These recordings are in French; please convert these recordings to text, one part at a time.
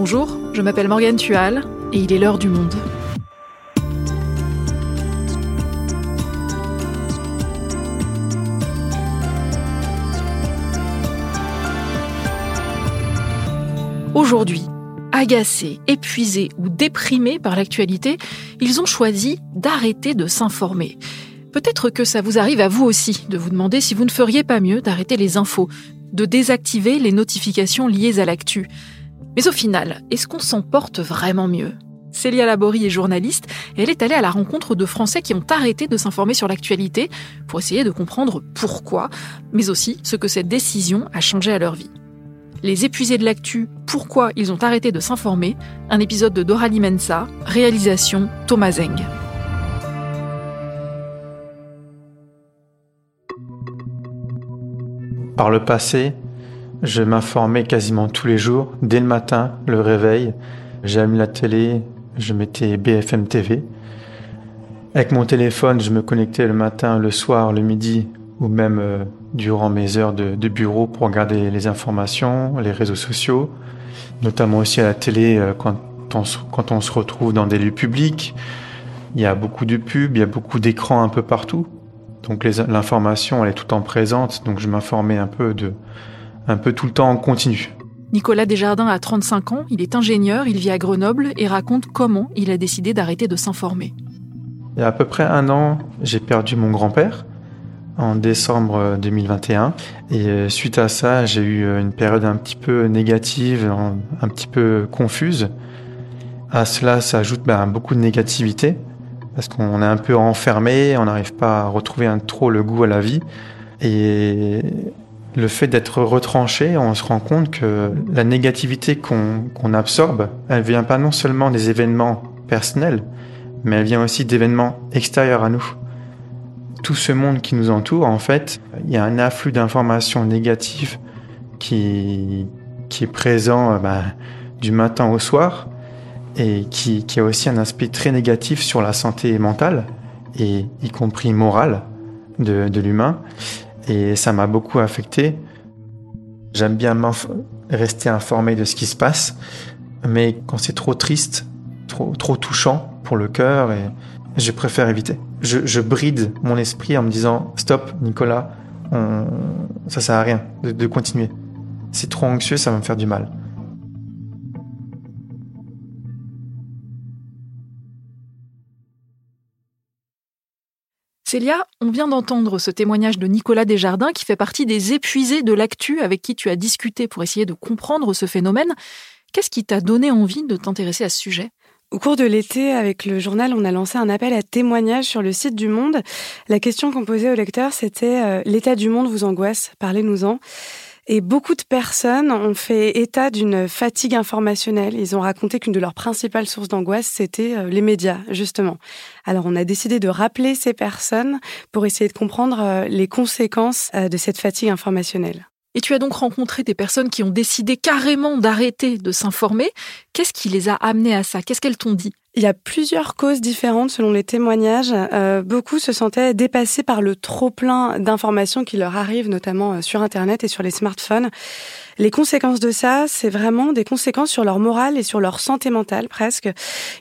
Bonjour, je m'appelle Morgane Tual et il est l'heure du monde. Aujourd'hui, agacés, épuisés ou déprimés par l'actualité, ils ont choisi d'arrêter de s'informer. Peut-être que ça vous arrive à vous aussi de vous demander si vous ne feriez pas mieux d'arrêter les infos, de désactiver les notifications liées à l'actu. Mais au final, est-ce qu'on s'en porte vraiment mieux? Célia Laborie est journaliste et elle est allée à la rencontre de Français qui ont arrêté de s'informer sur l'actualité pour essayer de comprendre pourquoi, mais aussi ce que cette décision a changé à leur vie. Les épuisés de l'actu, pourquoi ils ont arrêté de s'informer, un épisode de Doralie Mensa, réalisation Thomas Zeng. Par le passé, je m'informais quasiment tous les jours, dès le matin, le réveil. J'ai allumé la télé, je mettais BFM TV. Avec mon téléphone, je me connectais le matin, le soir, le midi ou même euh, durant mes heures de, bureau pour regarder les informations, les réseaux sociaux, notamment aussi à la télé euh, quand on, se retrouve dans des lieux publics. Il y a beaucoup de pubs, il y a beaucoup d'écrans un peu partout. Donc l'information, elle est tout temps présente, donc je m'informais un peu de, un peu tout le temps en continu. Nicolas Desjardins a 35 ans, il est ingénieur, il vit à Grenoble et raconte comment il a décidé d'arrêter de s'informer. Il y a à peu près un an, j'ai perdu mon grand-père en décembre 2021 et euh, suite à ça, j'ai eu euh, une période un petit peu négative, un petit peu confuse. À cela s'ajoute ben, beaucoup de négativité parce qu'on est un peu enfermé, on n'arrive pas à retrouver un, trop le goût à la vie. Et le fait d'être retranché, on se rend compte que la négativité qu'on absorbe, elle vient pas non seulement des événements personnels, mais elle vient aussi d'événements extérieurs à nous. Tout ce monde qui nous entoure, en fait, il y a un afflux d'informations négatives qui, qui est présent euh, bah, du matin au soir et qui, qui, a aussi un aspect très négatif sur la santé mentale, et y compris morale de, de l'humain. Et ça m'a beaucoup affecté. J'aime bien rester informé de ce qui se passe, mais quand c'est trop triste, trop, touchant pour le cœur, et je préfère éviter. Je, je, bride mon esprit en me disant stop, Nicolas, on, ça sert à rien de, de continuer. C'est trop anxieux, ça va me faire du mal. Célia, on vient d'entendre ce témoignage de Nicolas Desjardins qui fait partie des épuisés de l'actu avec qui tu as discuté pour essayer de comprendre ce phénomène. Qu'est-ce qui t'a donné envie de t'intéresser à ce sujet? Au cours de l'été, avec le journal, on a lancé un appel à témoignages sur le site du Monde. La question qu'on posait aux lecteurs, c'était euh, L'état du monde vous angoisse Parlez-nous-en. Et beaucoup de personnes ont fait état d'une fatigue informationnelle. Ils ont raconté qu'une de leurs principales sources d'angoisse, c'était euh, les médias, justement. Alors on a décidé de rappeler ces personnes pour essayer de comprendre euh, les conséquences euh, de cette fatigue informationnelle. Et tu as donc rencontré des personnes qui ont décidé carrément d'arrêter de s'informer. Qu'est-ce qui les a amenées à ça? Qu'est-ce qu'elles t'ont dit? Il y a plusieurs causes différentes selon les témoignages. Euh, beaucoup se sentaient dépassés par le trop-plein d'informations qui leur arrivent, notamment euh, sur Internet et sur les smartphones. Les conséquences de ça, c'est vraiment des conséquences sur leur morale et sur leur santé mentale presque.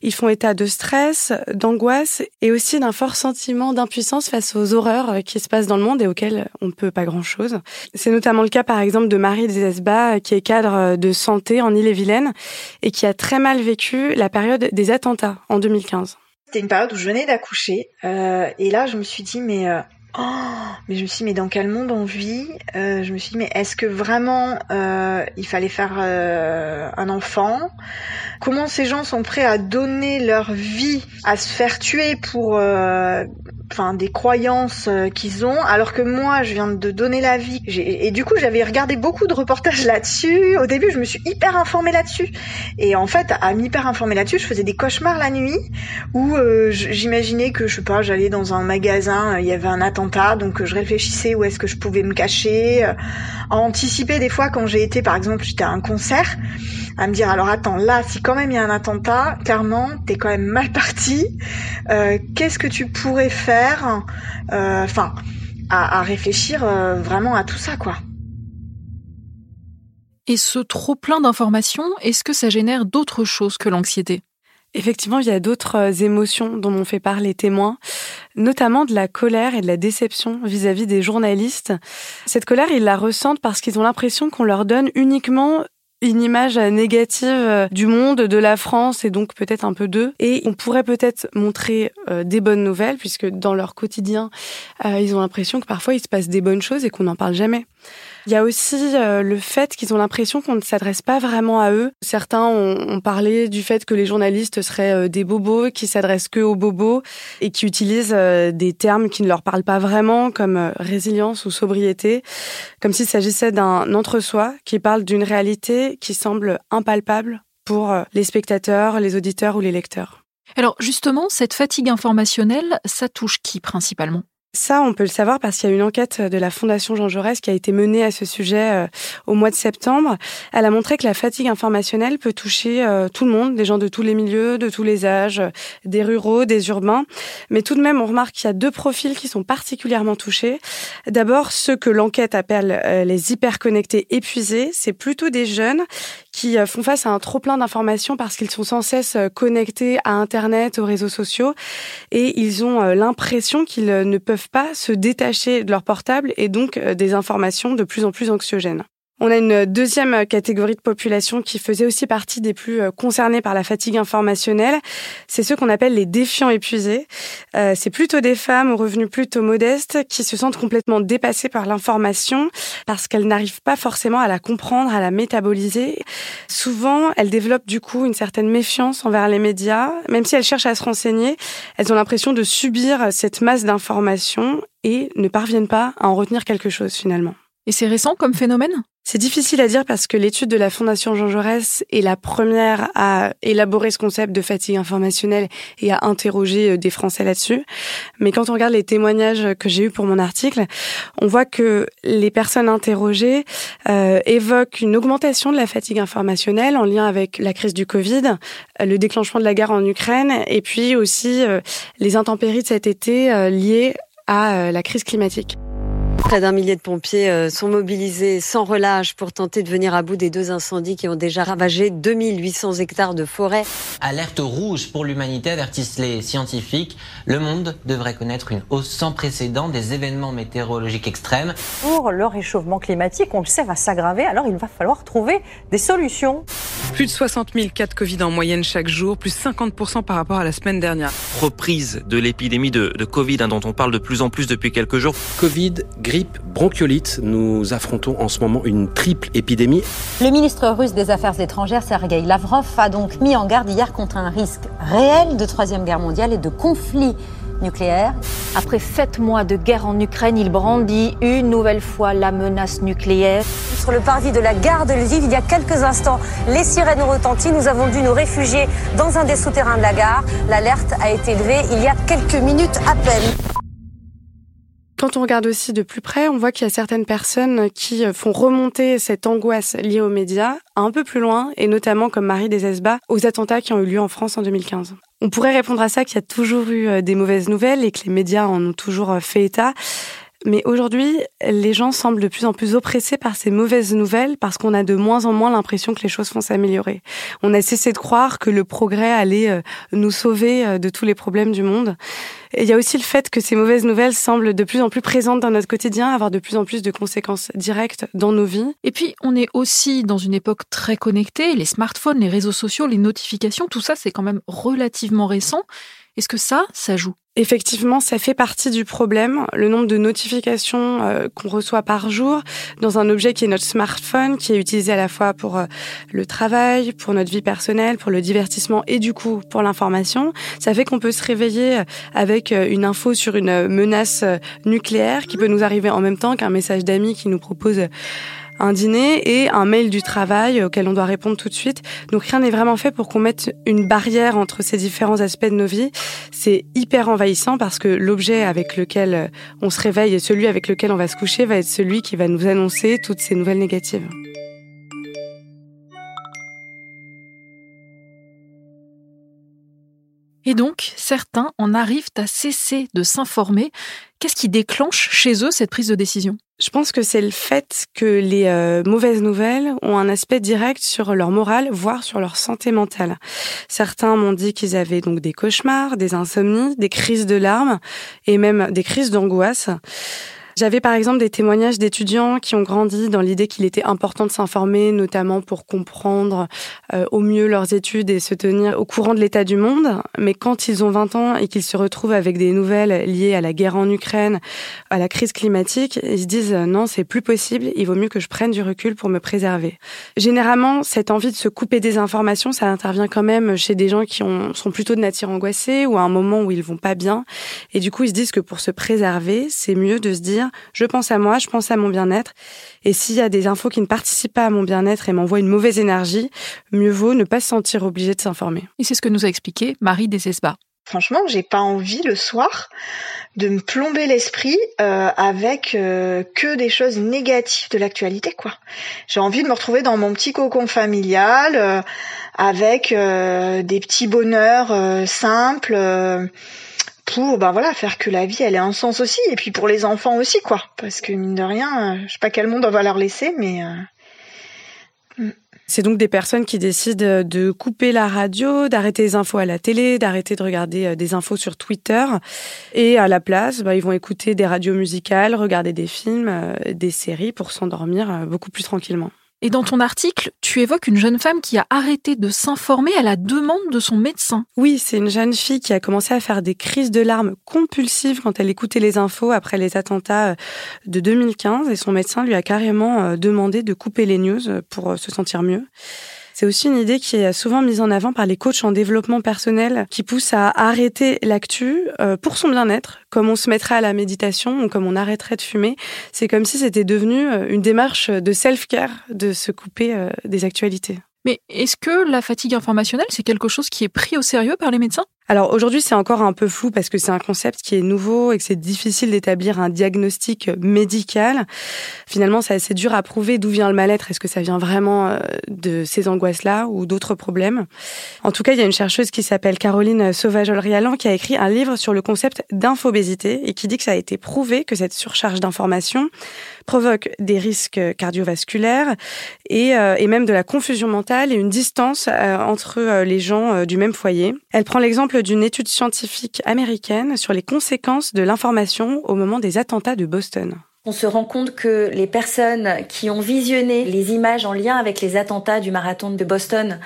Ils font état de stress, d'angoisse et aussi d'un fort sentiment d'impuissance face aux horreurs euh, qui se passent dans le monde et auxquelles on ne peut pas grand-chose. C'est notamment le cas par exemple de Marie Desesbas, qui est cadre de santé en Ille-et-Vilaine et qui a très mal vécu la période des attentats en 2015. C'était une période où je venais d'accoucher euh, et là je me suis dit mais euh, oh, mais je me suis dit mais dans quel monde on vit? Euh, Je me suis dit mais est-ce que vraiment il fallait faire un enfant? Comment ces gens sont prêts à donner leur vie, à se faire tuer pour enfin des croyances euh, qu'ils ont alors que moi je viens de donner la vie. Et du coup j'avais regardé beaucoup de reportages là-dessus. Au début je me suis hyper informée là-dessus. Et en fait à m'hyper informer là-dessus je faisais des cauchemars la nuit où euh, j'imaginais que je sais pas j'allais dans un magasin euh, il y avait un attentat donc je réfléchissais où est-ce que je pouvais me cacher à anticiper des fois quand j'ai été par exemple j'étais à un concert à me dire alors attends là si quand même il y a un attentat clairement t'es quand même mal parti euh, qu'est-ce que tu pourrais faire? Euh, enfin à, réfléchir euh, vraiment à tout ça quoi Et ce trop plein d'informations, est-ce que ça génère d'autres choses que l'anxiété? Effectivement, il y a d'autres euh, émotions dont m'ont fait part les témoins, notamment de la colère et de la déception vis-à-vis des journalistes. Cette colère, ils la ressentent parce qu'ils ont l'impression qu'on leur donne uniquement une image négative euh, du monde, de la France et donc peut-être un peu d'eux. Et on pourrait peut-être montrer euh, des bonnes nouvelles puisque dans leur quotidien, ils ont l'impression que parfois il se passe des bonnes choses et qu'on n'en parle jamais. Il y a aussi euh, le fait qu'ils ont l'impression qu'on ne s'adresse pas vraiment à eux. Certains ont, parlé du fait que les journalistes seraient euh, des bobos, qui s'adressent que aux bobos et qui utilisent euh, des termes qui ne leur parlent pas vraiment, comme résilience ou sobriété, comme s'il s'agissait d'un entre-soi qui parle d'une réalité qui semble impalpable pour les spectateurs, les auditeurs ou les lecteurs. Alors justement, cette fatigue informationnelle, ça touche qui principalement? Ça, on peut le savoir parce qu'il y a une enquête de la Fondation Jean Jaurès qui a été menée à ce sujet euh, au mois de septembre. Elle a montré que la fatigue informationnelle peut toucher euh, tout le monde, des gens de tous les milieux, de tous les âges, des ruraux, des urbains. Mais tout de même, on remarque qu'il y a deux profils qui sont particulièrement touchés. D'abord, ceux que l'enquête appelle euh, les hyperconnectés épuisés. C'est plutôt des jeunes qui font face à un trop plein d'informations parce qu'ils sont sans cesse connectés à Internet, aux réseaux sociaux, et ils ont l'impression qu'ils ne peuvent pas se détacher de leur portable et donc euh, des informations de plus en plus anxiogènes. On a une deuxième catégorie de population qui faisait aussi partie des plus euh, concernés par la fatigue informationnelle. C'est ceux qu'on appelle les défiants épuisés. Euh, c'est plutôt des femmes aux revenus plutôt modestes qui se sentent complètement dépassées par l'information parce qu'elles n'arrivent pas forcément à la comprendre, à la métaboliser. Souvent, elles développent du coup une certaine méfiance envers les médias. Même si elles cherchent à se renseigner, elles ont l'impression de subir cette masse d'informations et ne parviennent pas à en retenir quelque chose finalement. Et c'est récent comme phénomène? C'est difficile à dire parce que l'étude de la Fondation Jean Jaurès est la première à élaborer ce concept de fatigue informationnelle et à interroger euh, des Français là-dessus. Mais quand on regarde les témoignages que j'ai eus pour mon article, on voit que les personnes interrogées euh, évoquent une augmentation de la fatigue informationnelle en lien avec la crise du Covid, le déclenchement de la guerre en Ukraine et puis aussi euh, les intempéries de cet été liées à la crise climatique. Près d'un millier de pompiers euh, sont mobilisés sans relâche pour tenter de venir à bout des deux incendies qui ont déjà ravagé 2800 hectares de forêt. Alerte rouge pour l'humanité, avertissent les scientifiques. Le monde devrait connaître une hausse sans précédent des événements météorologiques extrêmes. Pour le réchauffement climatique, on le sait, va s'aggraver, alors il va falloir trouver des solutions. Plus de 60 000 cas de Covid en moyenne chaque jour, plus 50% par rapport à la semaine dernière. Reprise de l'épidémie de, Covid hein, dont on parle de plus en plus depuis quelques jours. Covid, grippe, bronchiolite, nous affrontons en ce moment une triple épidémie. Le ministre russe des Affaires étrangères, Sergei Lavrov, a donc mis en garde hier contre un risque réel de troisième guerre mondiale et de conflit nucléaire. Après sept mois de guerre en Ukraine, il brandit une nouvelle fois la menace nucléaire. Sur le parvis de la gare de Lviv, il y a quelques instants, les sirènes ont retenti. Nous avons dû nous réfugier dans un des souterrains de la gare. L'alerte a été élevée il y a quelques minutes à peine. Quand on regarde aussi de plus près, on voit qu'il y a certaines personnes qui font remonter cette angoisse liée aux médias un peu plus loin, et notamment comme Marie Desesbas, aux attentats qui ont eu lieu en France en 2015. On pourrait répondre à ça qu'il y a toujours eu euh, des mauvaises nouvelles et que les médias en ont toujours euh, fait état. Mais aujourd'hui, les gens semblent de plus en plus oppressés par ces mauvaises nouvelles parce qu'on a de moins en moins l'impression que les choses vont s'améliorer. On a cessé de croire que le progrès allait euh, nous sauver de tous les problèmes du monde. Il y a aussi le fait que ces mauvaises nouvelles semblent de plus en plus présentes dans notre quotidien, avoir de plus en plus de conséquences directes dans nos vies. Et puis, on est aussi dans une époque très connectée. Les smartphones, les réseaux sociaux, les notifications, tout ça, c'est quand même relativement récent. Est-ce que ça, ça joue? Effectivement, ça fait partie du problème. Le nombre de notifications euh, qu'on reçoit par jour dans un objet qui est notre smartphone, qui est utilisé à la fois pour euh, le travail, pour notre vie personnelle, pour le divertissement et du coup pour l'information, ça fait qu'on peut se réveiller euh, avec une info sur une menace nucléaire qui peut nous arriver en même temps qu'un message d'amis qui nous propose un dîner et un mail du travail auquel on doit répondre tout de suite. Donc rien n'est vraiment fait pour qu'on mette une barrière entre ces différents aspects de nos vies. C'est hyper envahissant parce que l'objet avec lequel on se réveille et celui avec lequel on va se coucher va être celui qui va nous annoncer toutes ces nouvelles négatives. Et donc, certains en arrivent à cesser de s'informer. Qu'est-ce qui déclenche chez eux cette prise de décision? Je pense que c'est le fait que les euh, mauvaises nouvelles ont un aspect direct sur leur morale, voire sur leur santé mentale. Certains m'ont dit qu'ils avaient donc des cauchemars, des insomnies, des crises de larmes et même des crises d'angoisse. J'avais par exemple des témoignages d'étudiants qui ont grandi dans l'idée qu'il était important de s'informer, notamment pour comprendre euh, au mieux leurs études et se tenir au courant de l'état du monde. Mais quand ils ont 20 ans et qu'ils se retrouvent avec des nouvelles liées à la guerre en Ukraine, à la crise climatique, ils se disent non, c'est plus possible, il vaut mieux que je prenne du recul pour me préserver. Généralement, cette envie de se couper des informations, ça intervient quand même chez des gens qui ont, sont plutôt de nature angoissée ou à un moment où ils vont pas bien. Et du coup, ils se disent que pour se préserver, c'est mieux de se dire je pense à moi, je pense à mon bien-être. Et s'il y a des infos qui ne participent pas à mon bien-être et m'envoient une mauvaise énergie, mieux vaut ne pas se sentir obligé de s'informer. Et c'est ce que nous a expliqué Marie Desesbas. Franchement, j'ai pas envie le soir de me plomber l'esprit euh, avec euh, que des choses négatives de l'actualité, quoi. J'ai envie de me retrouver dans mon petit cocon familial euh, avec des petits bonheurs simples pour ben voilà faire que la vie ait un sens aussi et puis pour les enfants aussi quoi parce que mine de rien euh, je sais pas quel monde on va leur laisser mais euh, mm. c'est donc des personnes qui décident de couper la radio, d'arrêter les infos à la télé, d'arrêter de regarder euh, des infos sur Twitter. Et à la place, bah, ils vont écouter des radios musicales, regarder des films, des séries pour s'endormir beaucoup plus tranquillement. Et dans ton article, tu évoques une jeune femme qui a arrêté de s'informer à la demande de son médecin. Oui, c'est une jeune fille qui a commencé à faire des crises de larmes compulsives quand elle écoutait les infos après les attentats euh, de 2015 et son médecin lui a carrément euh, demandé de couper les news pour euh, se sentir mieux. C'est aussi une idée qui est souvent mise en avant par les coachs en développement personnel qui poussent à arrêter l'actu euh, pour son bien-être, comme on se mettrait à la méditation ou comme on arrêterait de fumer. C'est comme si c'était devenu euh, une démarche de self-care de se couper euh, des actualités. Mais est-ce que la fatigue informationnelle, c'est quelque chose qui est pris au sérieux par les médecins? Alors aujourd'hui, c'est encore un peu flou parce que c'est un concept qui est nouveau et que c'est difficile d'établir un diagnostic médical. Finalement, c'est assez dur à prouver d'où vient le mal-être. Est-ce que ça vient vraiment euh, de ces angoisses-là ou d'autres problèmes? En tout cas, il y a une chercheuse qui s'appelle Caroline Sauvage-Rialan qui a écrit un livre sur le concept d'infobésité et qui dit que ça a été prouvé que cette surcharge d'informations provoque des risques cardiovasculaires et, euh, et même de la confusion mentale et une distance euh, entre les gens du même foyer. Elle prend l'exemple d'une étude scientifique américaine sur les conséquences de l'information au moment des attentats de Boston. On se rend compte que les personnes qui ont visionné les images en lien avec les attentats du marathon de Boston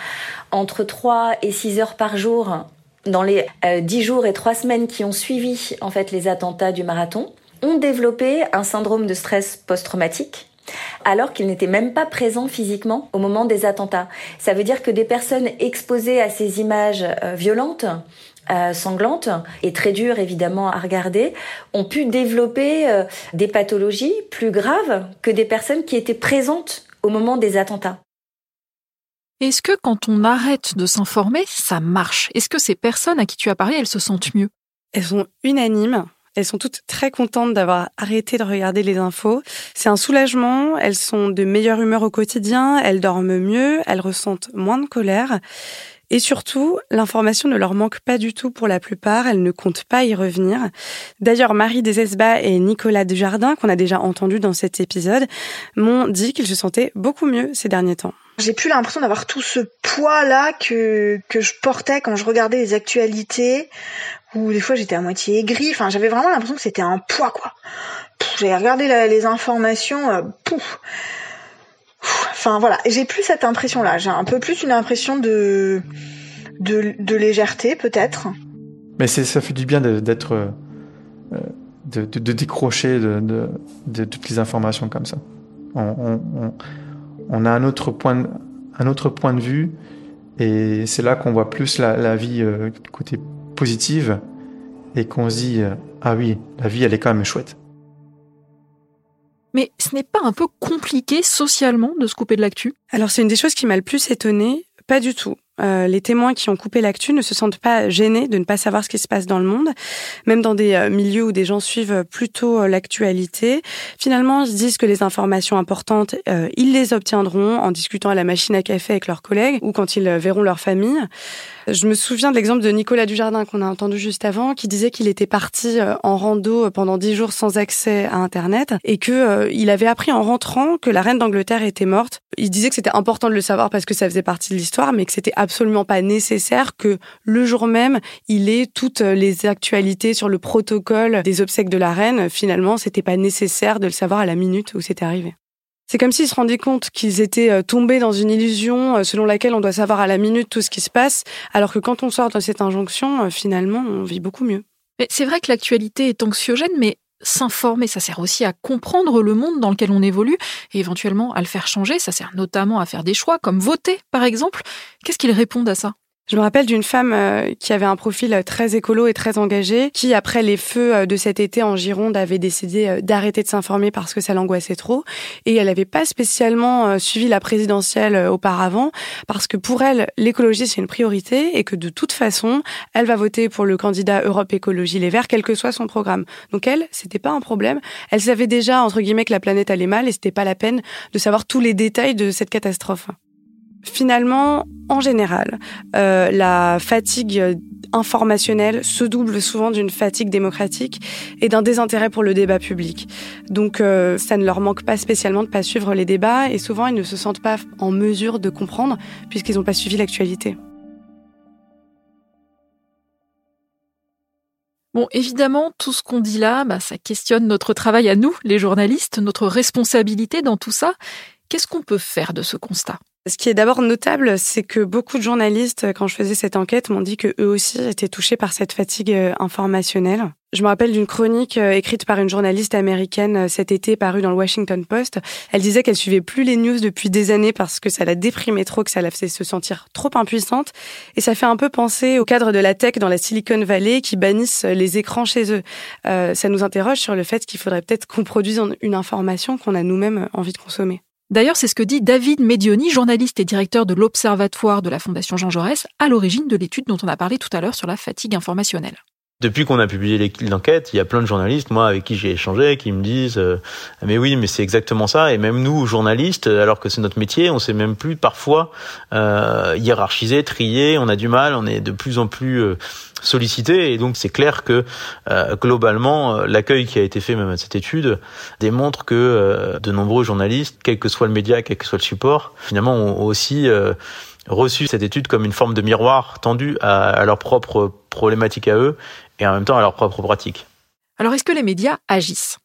entre 3 et 6 heures par jour dans les euh, dix 10 jours et 3 semaines qui ont suivi en fait les attentats du marathon ont développé un syndrome de stress post-traumatique alors qu'ils n'étaient même pas présents physiquement au moment des attentats. Ça veut dire que des personnes exposées à ces images euh, violentes, euh, sanglantes et très dures évidemment à regarder, ont pu développer euh, des pathologies plus graves que des personnes qui étaient présentes au moment des attentats. Est-ce que quand on arrête de s'informer, ça marche? Est-ce que ces personnes à qui tu as parlé, elles se sentent mieux? Elles sont unanimes elles sont toutes très contentes d'avoir arrêté de regarder les infos. C'est un soulagement, elles sont de meilleure humeur au quotidien, elles dorment mieux, elles ressentent moins de colère. Et surtout, l'information ne leur manque pas du tout pour la plupart, elles ne comptent pas y revenir. D'ailleurs, Marie Desesbas et Nicolas Desjardins, qu'on a déjà entendu dans cet épisode, m'ont dit qu'ils se sentaient beaucoup mieux ces derniers temps. J'ai plus l'impression d'avoir tout ce poids-là que, que je portais quand je regardais les actualités, ou des fois j'étais à moitié aigrie. Enfin, j'avais vraiment l'impression que c'était un poids, quoi. J'ai regardé les informations, euh. Enfin voilà, j'ai plus cette impression-là. J'ai un peu plus une impression de de, légèreté, peut-être. Mais ça fait du bien d'être euh, de, décrocher de, toutes les informations comme ça. On, a un autre point un autre point de vue et c'est là qu'on voit plus la, vie euh, côté positive et qu'on se dit euh, ah oui, la vie elle est quand même chouette. Mais ce n'est pas un peu compliqué socialement de se couper de l'actu? Alors c'est une des choses qui m'a le plus étonnée. Pas du tout. Euh, les témoins qui ont coupé l'actu ne se sentent pas gênés de ne pas savoir ce qui se passe dans le monde, même dans des euh, milieux où des gens suivent plutôt l'actualité. Finalement, ils disent que les informations importantes, ils les obtiendront en discutant à la machine à café avec leurs collègues ou quand ils verront leur famille. Je me souviens de l'exemple de Nicolas Dujardin qu'on a entendu juste avant, qui disait qu'il était parti euh, en rando euh, pendant dix jours sans accès à Internet et que euh, il avait appris en rentrant que la reine d'Angleterre était morte. Il disait que c'était important de le savoir parce que ça faisait partie de l'histoire, mais que c'était absolument pas nécessaire que le jour même il ait toutes les actualités sur le protocole des obsèques de la reine. Finalement, c'était pas nécessaire de le savoir à la minute où c'était arrivé. C'est comme s'ils se rendaient compte qu'ils étaient euh, tombés dans une illusion euh, selon laquelle on doit savoir à la minute tout ce qui se passe, alors que quand on sort de cette injonction, euh, finalement, on vit beaucoup mieux. C'est vrai que l'actualité est anxiogène, mais s'informer, ça sert aussi à comprendre le monde dans lequel on évolue et éventuellement à le faire changer. Ça sert notamment à faire des choix, comme voter, par exemple. Qu'est-ce qu'ils répondent à ça? Je me rappelle d'une femme euh, qui avait un profil euh, très écolo et très engagé, qui après les feux euh, de cet été en Gironde avait décidé d'arrêter de s'informer parce que ça l'angoissait trop. Et elle n'avait pas spécialement suivi la présidentielle auparavant parce que pour elle, l'écologie c'est une priorité et que de toute façon, elle va voter pour le candidat Europe Écologie Les Verts, quel que soit son programme. Donc elle, c'était pas un problème. Elle savait déjà entre guillemets que la planète allait mal et c'était pas la peine de savoir tous les détails de cette catastrophe. Finalement, en général, euh, la fatigue informationnelle se double souvent d'une fatigue démocratique et d'un désintérêt pour le débat public. Donc euh, ça ne leur manque pas spécialement de pas suivre les débats et souvent ils ne se sentent pas en mesure de comprendre puisqu'ils n'ont pas suivi l'actualité. Bon, évidemment, tout ce qu'on dit là, bah, ça questionne notre travail à nous, les journalistes, notre responsabilité dans tout ça. Qu'est-ce qu'on peut faire de ce constat? Ce qui est d'abord notable, c'est que beaucoup de journalistes, quand je faisais cette enquête, m'ont dit que eux aussi étaient touchés par cette fatigue euh, informationnelle. Je me rappelle d'une chronique euh, écrite par une journaliste américaine euh, cet été parue dans le Washington Post. Elle disait qu'elle suivait plus les news depuis des années parce que ça la déprimait trop, que ça la faisait se sentir trop impuissante. Et ça fait un peu penser au cadre de la tech dans la Silicon Valley qui bannissent les écrans chez eux. ça nous interroge sur le fait qu'il faudrait peut-être qu'on produise une information qu'on a nous-mêmes envie de consommer. D'ailleurs, c'est ce que dit David Medioni, journaliste et directeur de l'Observatoire de la Fondation Jean Jaurès, à l'origine de l'étude dont on a parlé tout à l'heure sur la fatigue informationnelle. Depuis qu'on a publié l'enquête, il y a plein de journalistes, moi, avec qui j'ai échangé, qui me disent euh, mais oui, mais c'est exactement ça. Et même nous, journalistes, alors que c'est notre métier, on sait même plus parfois euh, hiérarchiser, trier. On a du mal, on est de plus en plus euh, sollicité. Et donc c'est clair que euh, globalement, l'accueil qui a été fait même à cette étude démontre que de nombreux journalistes, quel que soit le média, quel que soit le support, finalement ont aussi reçu cette étude comme une forme de miroir tendu à, à leurs propres problématiques à eux et en même temps à leurs propres pratiques. Alors est-ce que les médias agissent?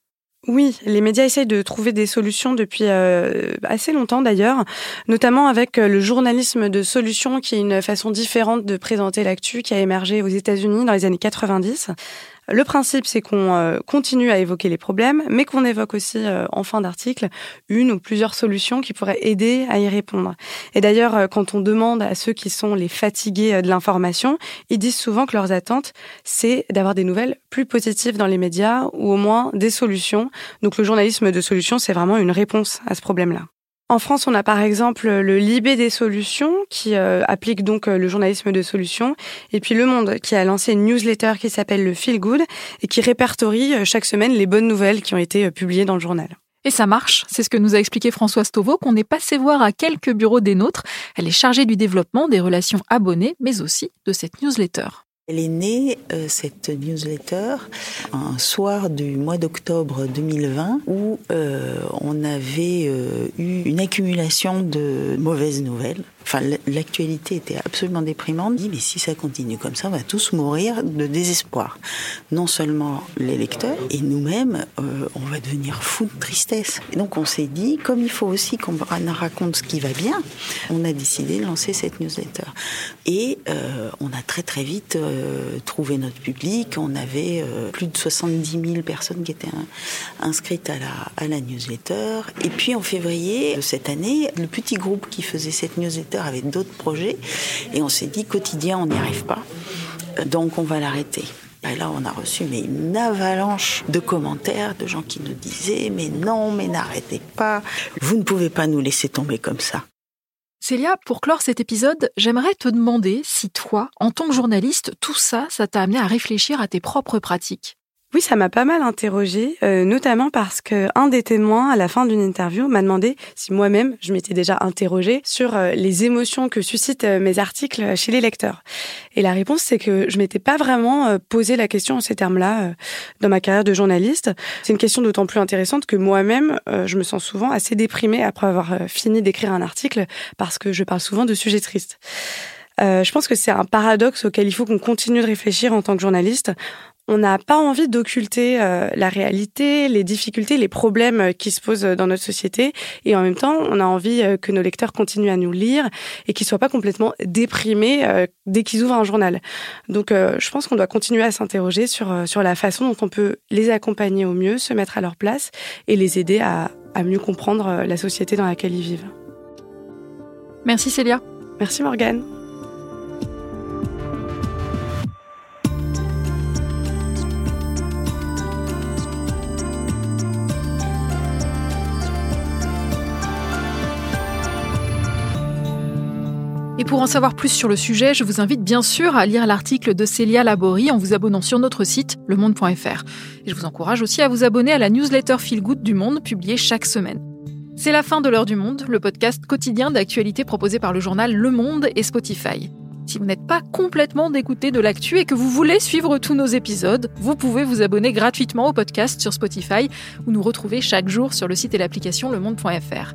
Oui, les médias essayent de trouver des solutions depuis euh, assez longtemps d'ailleurs, notamment avec euh, le journalisme de solutions qui est une façon différente de présenter l'actu qui a émergé aux États-Unis dans les années 90. Le principe, c'est qu'on euh, continue à évoquer les problèmes, mais qu'on évoque aussi euh, en fin d'article une ou plusieurs solutions qui pourraient aider à y répondre. Et d'ailleurs, euh, quand on demande à ceux qui sont les fatigués de l'information, ils disent souvent que leurs attentes, c'est d'avoir des nouvelles plus positives dans les médias ou au moins des solutions. Donc le journalisme de solutions, c'est vraiment une réponse à ce problème-là. En France, on a par exemple le Libé des solutions qui euh, applique donc euh, le journalisme de solutions et puis Le Monde qui a lancé une newsletter qui s'appelle le Feel Good et qui répertorie euh, chaque semaine les bonnes nouvelles qui ont été publiées dans le journal. Et ça marche, c'est ce que nous a expliqué Françoise Tovo qu'on est passé voir à quelques bureaux des nôtres. Elle est chargée du développement des relations abonnées mais aussi de cette newsletter. Elle est née, euh, cette newsletter, un soir du mois d'octobre 2020 où euh, on avait euh, eu une accumulation de mauvaises nouvelles Enfin, l'actualité était absolument déprimante. On dit, mais si ça continue comme ça, on va tous mourir de désespoir. Non seulement les lecteurs, et nous-mêmes, on va devenir fous de tristesse. Donc, on s'est dit, comme il faut aussi qu'on raconte ce qui va bien, on a décidé de lancer cette newsletter. Et on a très très vite euh, trouvé notre public. On avait plus de 70 000 personnes qui étaient inscrites à la, newsletter. Et puis, en février de cette année, le petit groupe qui faisait cette newsletter avec d'autres projets. Et on s'est dit, quotidien, on n'y arrive pas. Donc on va l'arrêter. Et là, on a reçu une avalanche de commentaires de gens qui nous disaient mais non, mais n'arrêtez pas, vous ne pouvez pas nous laisser tomber comme ça. Célia, pour clore cet épisode, j'aimerais te demander si toi, en tant que journaliste, tout ça, ça t'a amené à réfléchir à tes propres pratiques. Oui, ça m'a pas mal interrogée, euh, notamment parce que un des témoins, à la fin d'une interview, m'a demandé si moi-même, je m'étais déjà interrogée sur euh, les émotions que suscitent euh, mes articles chez les lecteurs. Et la réponse, c'est que je m'étais pas vraiment posé la question en ces termes-là dans ma carrière de journaliste. C'est une question d'autant plus intéressante que moi-même, je me sens souvent assez déprimée après avoir fini d'écrire un article parce que je parle souvent de sujets tristes. je pense que c'est un paradoxe auquel il faut qu'on continue de réfléchir en tant que journaliste on n'a pas envie d'occulter euh, la réalité, les difficultés, les problèmes euh, qui se posent dans notre société. Et en même temps, on a envie euh, que nos lecteurs continuent à nous lire et qu'ils soient pas complètement déprimés dès qu'ils ouvrent un journal. Donc, je pense qu'on doit continuer à s'interroger sur, sur la façon dont on peut les accompagner au mieux, se mettre à leur place et les aider à, à mieux comprendre la société dans laquelle ils vivent. Merci Célia. Merci Morgane. Pour en savoir plus sur le sujet, je vous invite bien sûr à lire l'article de Célia Laborie en vous abonnant sur notre site lemonde.fr. Et je vous encourage aussi à vous abonner à la newsletter Feel Good du Monde publiée chaque semaine. C'est la fin de l'heure du monde, le podcast quotidien d'actualité proposé par le journal Le Monde et Spotify. Si vous n'êtes pas complètement dégoûté de l'actu et que vous voulez suivre tous nos épisodes, vous pouvez vous abonner gratuitement au podcast sur Spotify ou nous retrouver chaque jour sur le site et l'application lemonde.fr.